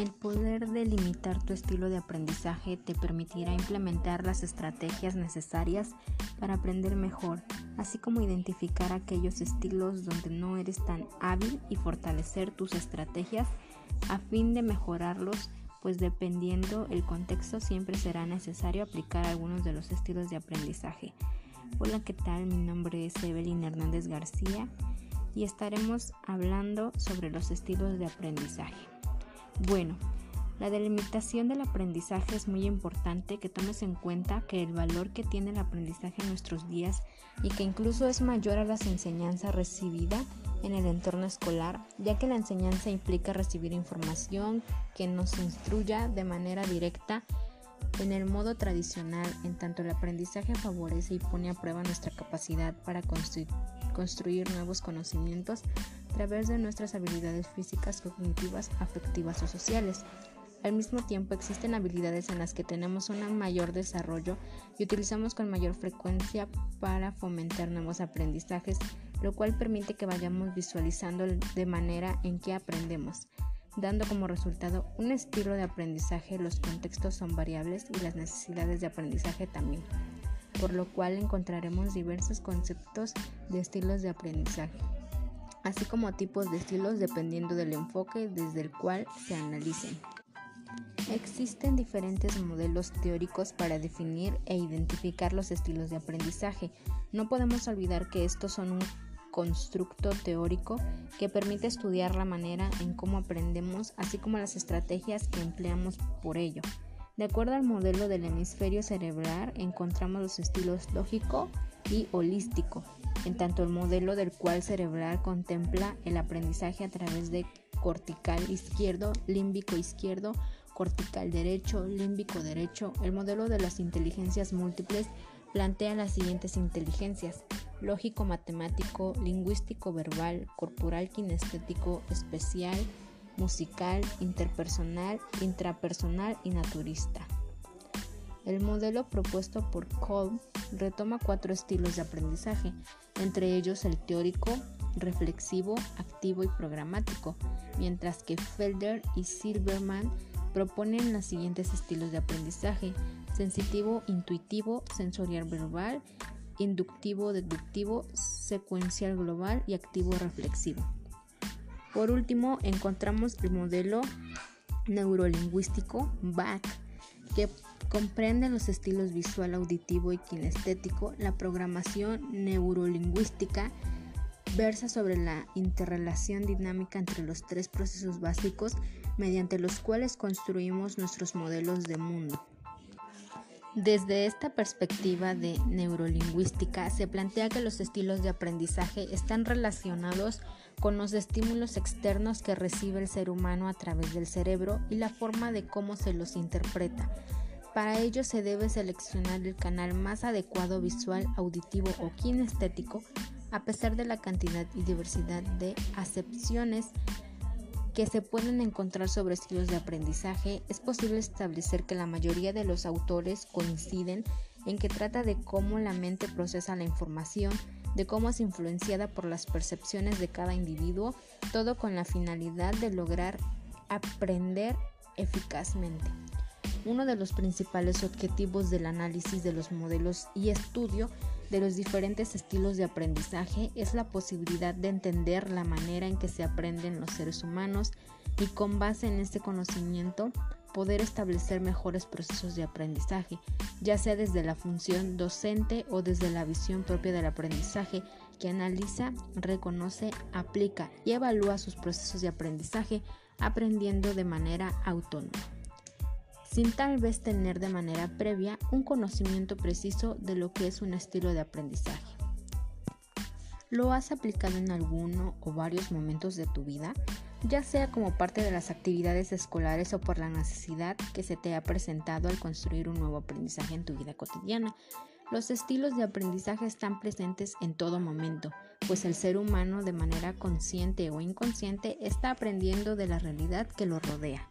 El poder delimitar tu estilo de aprendizaje te permitirá implementar las estrategias necesarias para aprender mejor, así como identificar aquellos estilos donde no eres tan hábil y fortalecer tus estrategias a fin de mejorarlos, pues dependiendo el contexto siempre será necesario aplicar algunos de los estilos de aprendizaje. Hola, ¿qué tal? Mi nombre es Evelyn Hernández García y estaremos hablando sobre los estilos de aprendizaje. Bueno, la delimitación del aprendizaje es muy importante que tomes en cuenta que el valor que tiene el aprendizaje en nuestros días y que incluso es mayor a las enseñanzas recibidas en el entorno escolar, ya que la enseñanza implica recibir información que nos instruya de manera directa en el modo tradicional, en tanto el aprendizaje favorece y pone a prueba nuestra capacidad para construir nuevos conocimientos través de nuestras habilidades físicas, cognitivas, afectivas o sociales. Al mismo tiempo existen habilidades en las que tenemos un mayor desarrollo y utilizamos con mayor frecuencia para fomentar nuevos aprendizajes, lo cual permite que vayamos visualizando de manera en que aprendemos dando como resultado un estilo de aprendizaje. Los contextos son variables y las necesidades de aprendizaje también, por lo cual encontraremos diversos conceptos de estilos de aprendizaje, así como tipos de estilos dependiendo del enfoque desde el cual se analicen. Existen diferentes modelos teóricos para definir e identificar los estilos de aprendizaje. No podemos olvidar que estos son un constructo teórico que permite estudiar la manera en cómo aprendemos, así como las estrategias que empleamos por ello. De acuerdo al modelo del hemisferio cerebral, encontramos los estilos lógico y holístico, en tanto el modelo del cual cerebral contempla el aprendizaje a través de cortical izquierdo, límbico izquierdo, cortical derecho, límbico derecho. El modelo de las inteligencias múltiples plantea las siguientes inteligencias: lógico matemático, lingüístico verbal, corporal kinestético, especial, musical, interpersonal, intrapersonal y naturista. El modelo propuesto por Kolb retoma cuatro estilos de aprendizaje, entre ellos el teórico, reflexivo, activo y programático, mientras que Felder y Silverman proponen los siguientes estilos de aprendizaje, sensitivo, intuitivo, sensorial verbal inductivo, deductivo, secuencial global y activo reflexivo. Por último, encontramos el modelo neurolingüístico BAC, que comprende los estilos visual, auditivo y kinestético. La programación neurolingüística versa sobre la interrelación dinámica entre los tres procesos básicos mediante los cuales construimos nuestros modelos de mundo. Desde esta perspectiva de neurolingüística se plantea que los estilos de aprendizaje están relacionados con los estímulos externos que recibe el ser humano a través del cerebro y la forma de cómo se los interpreta. Para ello se debe seleccionar el canal más adecuado visual, auditivo o kinestético a pesar de la cantidad y diversidad de acepciones que se pueden encontrar sobre estilos de aprendizaje, es posible establecer que la mayoría de los autores coinciden en que trata de cómo la mente procesa la información, de cómo es influenciada por las percepciones de cada individuo, todo con la finalidad de lograr aprender eficazmente. Uno de los principales objetivos del análisis de los modelos y estudio de los diferentes estilos de aprendizaje es la posibilidad de entender la manera en que se aprenden los seres humanos y con base en este conocimiento poder establecer mejores procesos de aprendizaje, ya sea desde la función docente o desde la visión propia del aprendizaje que analiza, reconoce, aplica y evalúa sus procesos de aprendizaje aprendiendo de manera autónoma sin tal vez tener de manera previa un conocimiento preciso de lo que es un estilo de aprendizaje. ¿Lo has aplicado en alguno o varios momentos de tu vida? ya sea como parte de las actividades escolares o por la necesidad que se te ha presentado al construir un nuevo aprendizaje en tu vida cotidiana. Los estilos de aprendizaje están presentes en todo momento, pues el ser humano de manera consciente o inconsciente está aprendiendo de la realidad que lo rodea.